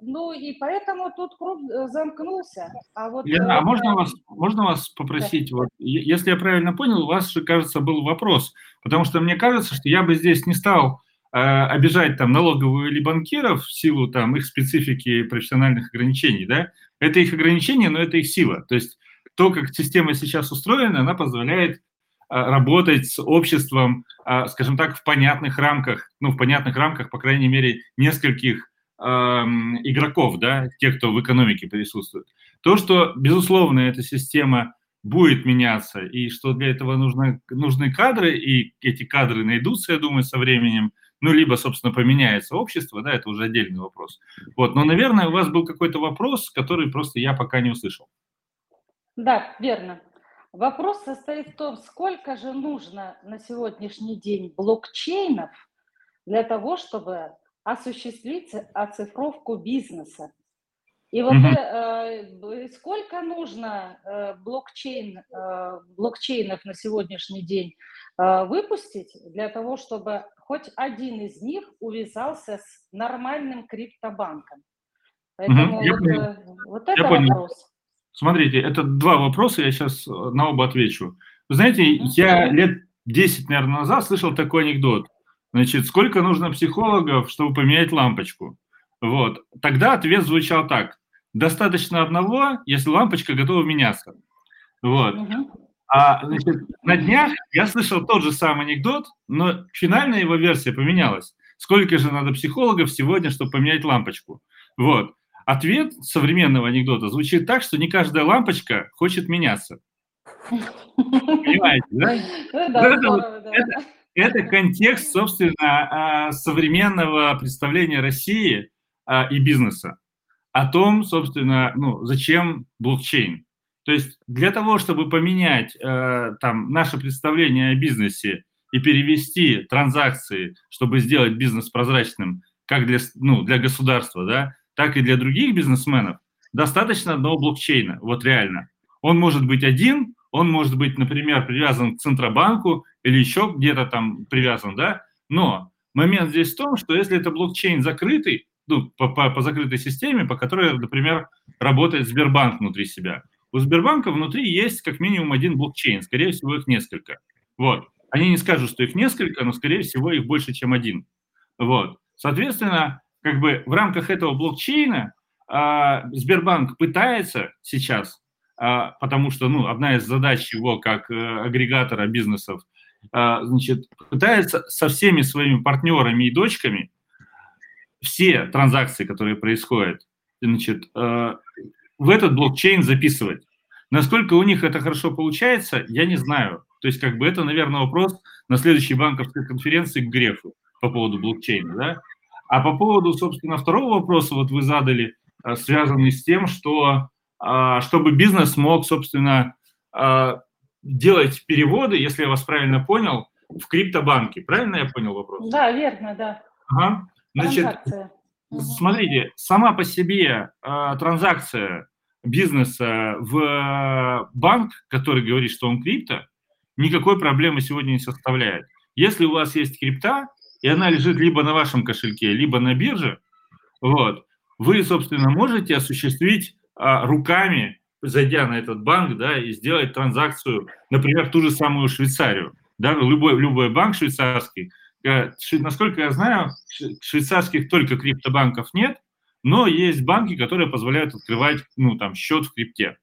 ну и поэтому тут круг замкнулся. А, вот, Лена, а можно вас, можно вас попросить, да. вот, если я правильно понял, у вас же, кажется, был вопрос, потому что мне кажется, что я бы здесь не стал обижать там налоговую или банкиров в силу там их специфики профессиональных ограничений, да, это их ограничение, но это их сила. То есть то, как система сейчас устроена, она позволяет работать с обществом, скажем так, в понятных рамках, ну, в понятных рамках, по крайней мере, нескольких игроков, да, тех, кто в экономике присутствует. То, что, безусловно, эта система будет меняться, и что для этого нужны, нужны кадры, и эти кадры найдутся, я думаю, со временем, ну, либо, собственно, поменяется общество, да, это уже отдельный вопрос. Вот, но, наверное, у вас был какой-то вопрос, который просто я пока не услышал. Да, верно. Вопрос состоит в том, сколько же нужно на сегодняшний день блокчейнов для того, чтобы осуществить оцифровку бизнеса. И вот э, сколько нужно э, блокчейн, э, блокчейнов на сегодняшний день э, выпустить для того, чтобы хоть один из них увязался с нормальным криптобанком? Поэтому угу, вот, э, вот это я вопрос. Понял. Смотрите, это два вопроса, я сейчас э, на оба отвечу. Вы знаете, я лет 10, наверное, назад слышал такой анекдот. Значит, сколько нужно психологов, чтобы поменять лампочку? Вот. Тогда ответ звучал так. Достаточно одного, если лампочка готова меняться. Вот. А значит, на днях я слышал тот же самый анекдот, но финальная его версия поменялась. Сколько же надо психологов сегодня, чтобы поменять лампочку? Вот. Ответ современного анекдота звучит так, что не каждая лампочка хочет меняться. Понимаете, да? Ну да, это, здорово, да. Это, это контекст, собственно, а, современного представления России а, и бизнеса о том, собственно, ну, зачем блокчейн. То есть для того, чтобы поменять э, там наше представление о бизнесе и перевести транзакции, чтобы сделать бизнес прозрачным, как для, ну, для государства, да, так и для других бизнесменов, достаточно одного блокчейна, вот реально. Он может быть один, он может быть, например, привязан к Центробанку или еще где-то там привязан, да, но момент здесь в том, что если это блокчейн закрытый, ну, по, по, по закрытой системе, по которой, например, работает Сбербанк внутри себя. У Сбербанка внутри есть как минимум один блокчейн, скорее всего, их несколько. Вот. Они не скажут, что их несколько, но, скорее всего, их больше, чем один. Вот. Соответственно, как бы в рамках этого блокчейна а, Сбербанк пытается сейчас, а, потому что ну, одна из задач его как а, агрегатора бизнесов, а, значит, пытается со всеми своими партнерами и дочками все транзакции, которые происходят, значит, а, в этот блокчейн записывать. Насколько у них это хорошо получается, я не знаю. То есть, как бы это, наверное, вопрос на следующей банковской конференции к Грефу по поводу блокчейна, да? А по поводу, собственно, второго вопроса, вот вы задали, э, связанный с тем, что а, чтобы бизнес мог, собственно, а, делать переводы, если я вас правильно понял, в криптобанке. Правильно я понял вопрос? Да, верно, да. Ага. Значит, смотрите, сама по себе э, транзакция бизнеса в банк, который говорит, что он крипто, никакой проблемы сегодня не составляет. Если у вас есть крипта, и она лежит либо на вашем кошельке, либо на бирже, вот, вы, собственно, можете осуществить а, руками, зайдя на этот банк, да, и сделать транзакцию, например, ту же самую Швейцарию, да, любой, любой банк швейцарский, э, насколько я знаю, швейцарских только криптобанков нет, но есть банки, которые позволяют открывать, ну, там, счет в крипте.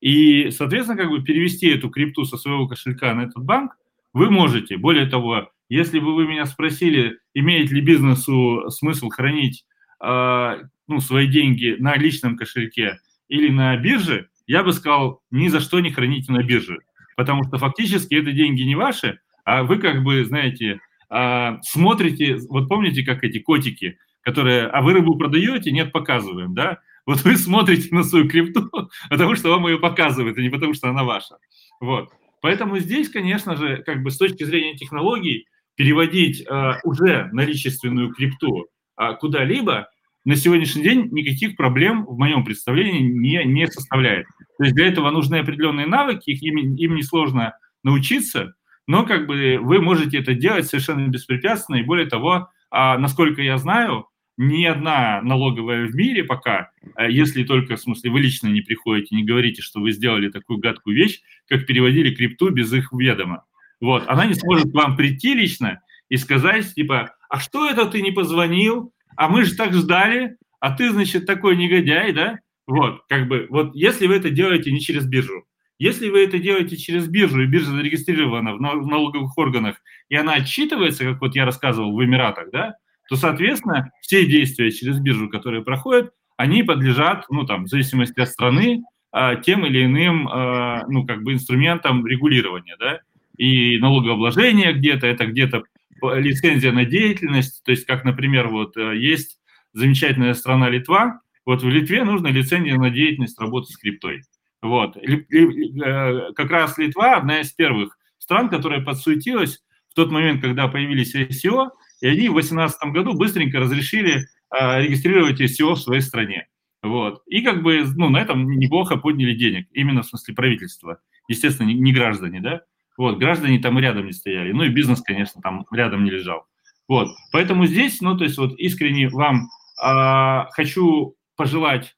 И, соответственно, как бы перевести эту крипту со своего кошелька на этот банк вы можете. Более того, если бы вы меня спросили, имеет ли бизнесу смысл хранить э, ну, свои деньги на личном кошельке или на бирже, я бы сказал, ни за что не храните на бирже. Потому что фактически это деньги не ваши, а вы как бы, знаете, э, смотрите, вот помните, как эти котики, которые, а вы рыбу продаете, нет, показываем, да? Вот вы смотрите на свою крипту, потому что вам ее показывают, а не потому что она ваша. Вот. Поэтому здесь, конечно же, как бы с точки зрения технологий, переводить э, уже наличественную крипту э, куда-либо на сегодняшний день никаких проблем в моем представлении не, не составляет. То есть для этого нужны определенные навыки, их, им, им несложно научиться, но как бы вы можете это делать совершенно беспрепятственно, и более того, а, насколько я знаю, ни одна налоговая в мире пока, э, если только, в смысле, вы лично не приходите, не говорите, что вы сделали такую гадкую вещь, как переводили крипту без их ведома. Вот, она не сможет к вам прийти лично и сказать, типа, а что это ты не позвонил? А мы же так ждали, а ты, значит, такой негодяй, да? Вот, как бы, вот если вы это делаете не через биржу, если вы это делаете через биржу, и биржа зарегистрирована в налоговых органах, и она отчитывается, как вот я рассказывал в Эмиратах, да, то, соответственно, все действия через биржу, которые проходят, они подлежат, ну, там, в зависимости от страны, а, тем или иным, а, ну, как бы инструментам регулирования, да, и налогообложение где-то, это где-то лицензия на деятельность, то есть, как, например, вот э, есть замечательная страна Литва, вот в Литве нужна лицензия на деятельность работы с криптой. Вот. Э, как раз Литва одна из первых стран, которая подсуетилась в тот момент, когда появились ICO, и они в 2018 году быстренько разрешили а, регистрировать ICO в своей стране. Вот. И как бы ну, на этом неплохо подняли денег, именно в смысле правительства. Естественно, не, не граждане, да? Вот, граждане там рядом не стояли. Ну и бизнес, конечно, там рядом не лежал. Вот, поэтому здесь, ну, то есть вот искренне вам э, хочу пожелать,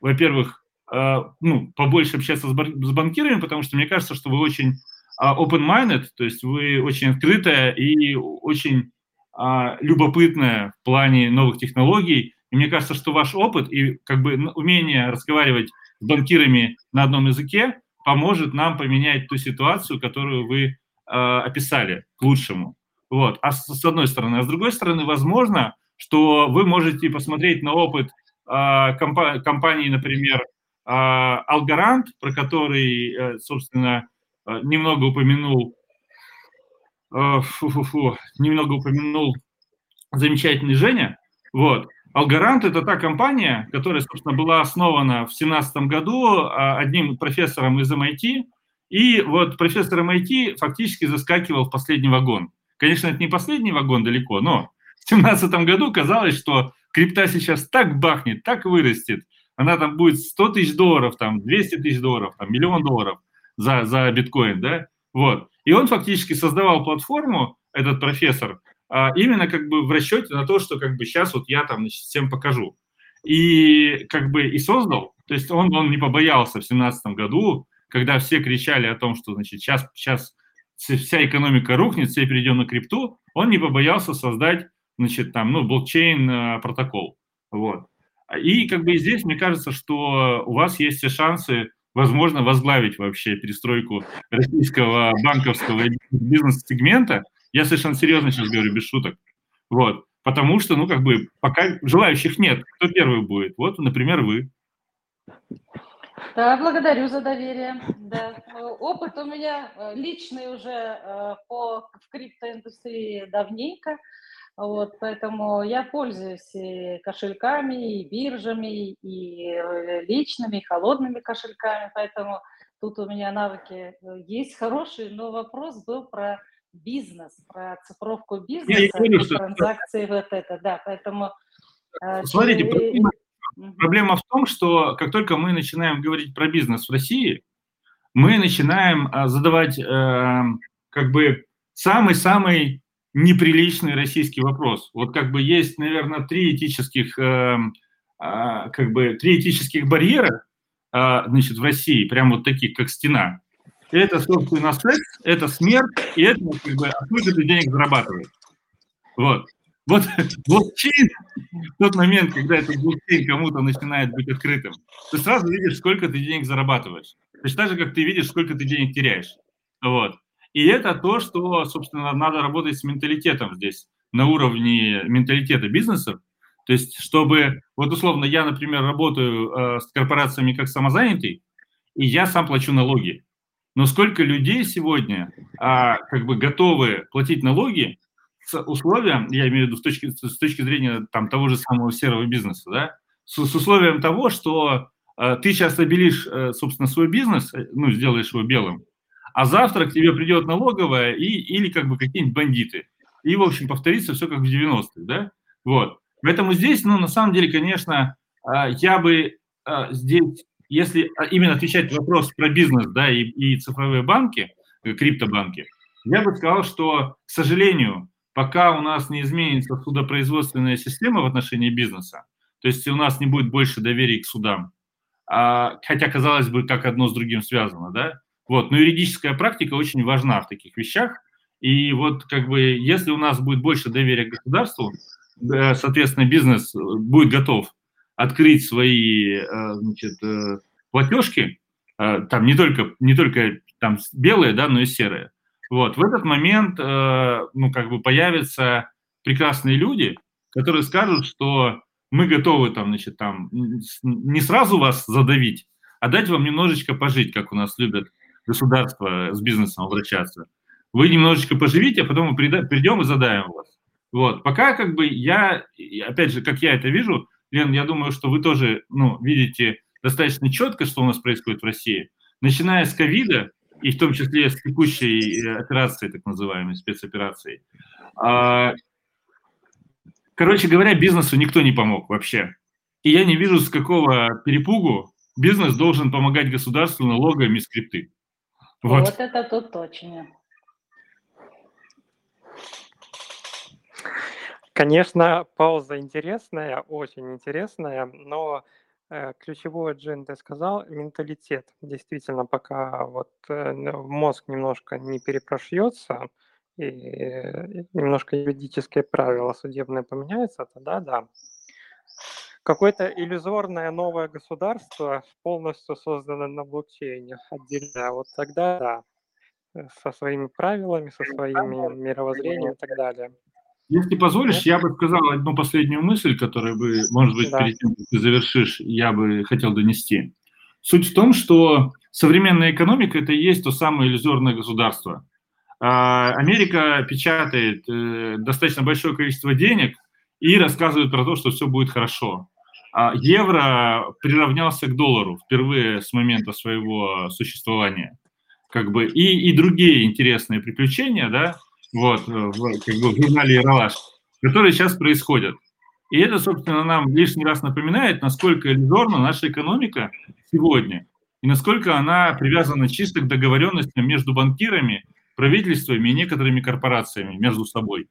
во-первых, э, ну, побольше общаться с, с банкирами, потому что мне кажется, что вы очень э, open-minded, то есть вы очень открытая и очень а, любопытная в плане новых технологий. И мне кажется, что ваш опыт и как бы умение разговаривать с банкирами на одном языке поможет нам поменять ту ситуацию, которую вы а, описали к лучшему. Вот. А с, с одной стороны. А с другой стороны, возможно, что вы можете посмотреть на опыт а, компа- компании, например, а, Алгарант, про который, э, собственно, э, немного упомянул Э, фу-фу-фу, немного упомянул замечательный Женя. Вот. Алгарант – это та компания, которая, собственно, была основана в 2017 году а, одним профессором из MIT, и вот профессор MIT фактически заскакивал в последний вагон. Конечно, это не последний вагон далеко, но в 2017 году казалось, что крипта сейчас так бахнет, так вырастет, она там будет 100 тысяч долларов, там 200 тысяч долларов, там миллион долларов за, за биткоин, да, вот. И он фактически создавал платформу, этот профессор, а, именно как бы в расчете на то, что как бы сейчас вот я там значит, всем покажу. И как бы и создал, то есть он, он не побоялся в семнадцатом году, когда все кричали о том, что значит сейчас, сейчас вся экономика рухнет, все перейдем на крипту, он не побоялся создать, значит, там, ну, блокчейн а, протокол. Вот. И как бы здесь, мне кажется, что у вас есть все шансы возможно, возглавить вообще перестройку российского банковского бизнес-сегмента. Я совершенно серьезно сейчас говорю, без шуток. Вот. Потому что, ну, как бы, пока желающих нет. Кто первый будет? Вот, например, вы. Да, благодарю за доверие. Да. Опыт у меня э, личный уже э, по, криптоиндустрии давненько. Вот, поэтому я пользуюсь и кошельками, и биржами, и э, личными, и холодными кошельками, поэтому тут у меня навыки есть хорошие, но вопрос был про бизнес, про цифровку бизнеса, я и что... транзакции вот это, да, поэтому... Э, Смотрите, проблема, проблема в том, что как только мы начинаем говорить про бизнес в России, мы начинаем задавать э, как бы самый-самый неприличный российский вопрос. Вот как бы есть, наверное, три этических, э, э, как бы три этических барьера, э, значит, в России, прям вот таких, как стена. Это, собственно, секс, это смерть, и это, как бы, откуда ты денег зарабатываешь. Вот. Вот блокчейн, тот момент, когда этот блокчейн кому-то начинает быть открытым, ты сразу видишь, сколько ты денег зарабатываешь. Точно так же, как ты видишь, сколько ты денег теряешь. Вот. И это то, что, собственно, надо работать с менталитетом здесь, на уровне менталитета бизнеса. То есть, чтобы, вот условно, я, например, работаю э, с корпорациями как самозанятый, и я сам плачу налоги. Но сколько людей сегодня а, как бы готовы платить налоги с условием, я имею в виду с точки, с точки зрения там, того же самого серого бизнеса, да, с, с условием того, что а, ты сейчас обелишь, а, собственно, свой бизнес, э, ну, сделаешь его белым, а завтра к тебе придет налоговая и, или как бы какие-нибудь бандиты. И, в общем, повторится все как в 90-х, да? Вот. Поэтому здесь, ну, на самом деле, конечно, а, я бы а, здесь, если а, именно отвечать на вопрос про бизнес, да, и, и цифровые банки, э, криптобанки, я бы сказал, что, к сожалению, пока у нас не изменится судопроизводственная система в отношении бизнеса, то есть у нас не будет больше доверия к судам, хотя, казалось бы, как одно с другим связано, да, вот, но юридическая практика очень важна в таких вещах, И вот как бы если у нас будет больше доверия к государству, соответственно, бизнес будет готов открыть свои значит, платежки, там не только, не только там белые, да, но и серые. Вот, в этот момент, ну, как бы появятся прекрасные люди, которые скажут, что мы готовы там, значит, там не сразу вас задавить, а дать вам немножечко пожить, как у нас любят государство с бизнесом обращаться. Вы немножечко поживите, а потом мы придем и задаем вас. Вот. Пока как бы я, опять же, как я это вижу, Лен, я думаю, что вы тоже ну, видите достаточно четко, что у нас происходит в России. Начиная с ковида, и в том числе с текущей э, операцией, так называемой спецоперацией, а, Короче говоря, бизнесу никто не помог вообще. И я не вижу, с какого перепугу бизнес должен помогать государству налогами скрипты. Вот, вот это тут точно. Конечно, пауза интересная, очень интересная, но э, ключевое, Джин, ты сказал, менталитет. Действительно, пока вот э, мозг немножко не перепрошьется, и немножко юридические правила судебные поменяются, тогда да. Какое-то иллюзорное новое государство, полностью созданное на блокчейне, отдельно, вот тогда да, э, со своими правилами, со своими мировоззрением и так далее. Если позволишь, я бы сказал одну последнюю мысль, которую бы, может быть, да. перед тем, как ты завершишь, я бы хотел донести. Суть в том, что современная экономика – это и есть то самое иллюзорное государство. А, Америка печатает э, достаточно большое количество денег и рассказывает про то, что все будет хорошо. А евро приравнялся к доллару впервые с момента своего существования. Как бы, и, и другие интересные приключения, да, вот, в, как бы в журнале «Ералаш», которые сейчас происходят. И это, собственно, нам лишний раз напоминает, насколько иллюзорна наша экономика сегодня, и насколько она привязана чисто к договоренностям между банкирами правительствами и некоторыми корпорациями между собой.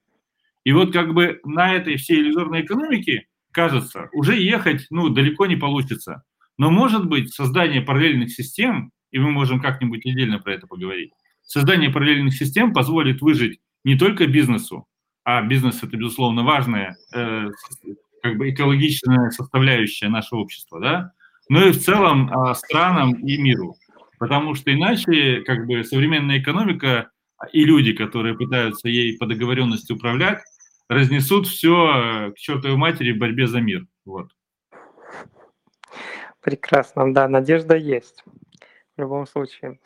И вот как бы на этой всей иллюзорной экономике, кажется, уже ехать ну, далеко не получится. Но может быть создание параллельных систем, и мы можем как-нибудь отдельно про это поговорить, создание параллельных систем позволит выжить не только бизнесу, а бизнес это, безусловно, важная э, как бы экологичная составляющая нашего общества, да, но и в целом э, странам и миру. Потому что иначе как бы современная экономика и люди, которые пытаются ей по договоренности управлять, разнесут все к чертовой матери в борьбе за мир. Вот. Прекрасно, да, надежда есть в любом случае.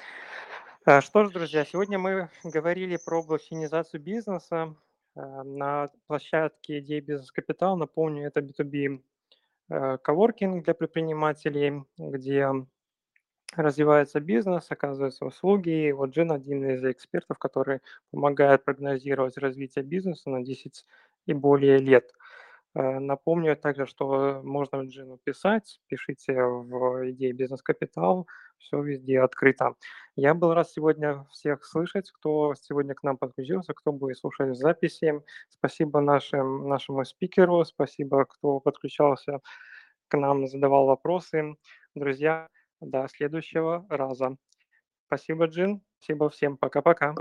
А, что ж, друзья, сегодня мы говорили про блокчейнизацию бизнеса а, на площадке идеи бизнес-капитал. Напомню, это B2B э, коворкинг для предпринимателей, где развивается бизнес, оказываются услуги. И вот Джин один из экспертов, который помогает прогнозировать развитие бизнеса на 10 и более лет. Э, напомню также, что можно Джину писать, пишите в идее бизнес-капитал, все везде открыто. Я был рад сегодня всех слышать, кто сегодня к нам подключился, кто будет слушать записи. Спасибо нашим, нашему спикеру, спасибо, кто подключался к нам, задавал вопросы. Друзья, до следующего раза. Спасибо, Джин. Спасибо всем. Пока-пока.